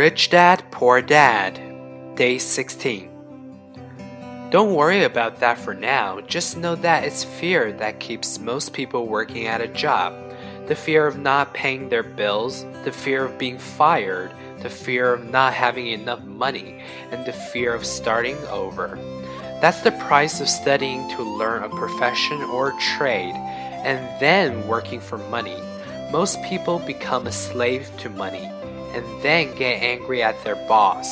Rich Dad, Poor Dad, Day 16. Don't worry about that for now. Just know that it's fear that keeps most people working at a job. The fear of not paying their bills, the fear of being fired, the fear of not having enough money, and the fear of starting over. That's the price of studying to learn a profession or trade and then working for money. Most people become a slave to money and then get angry at their boss.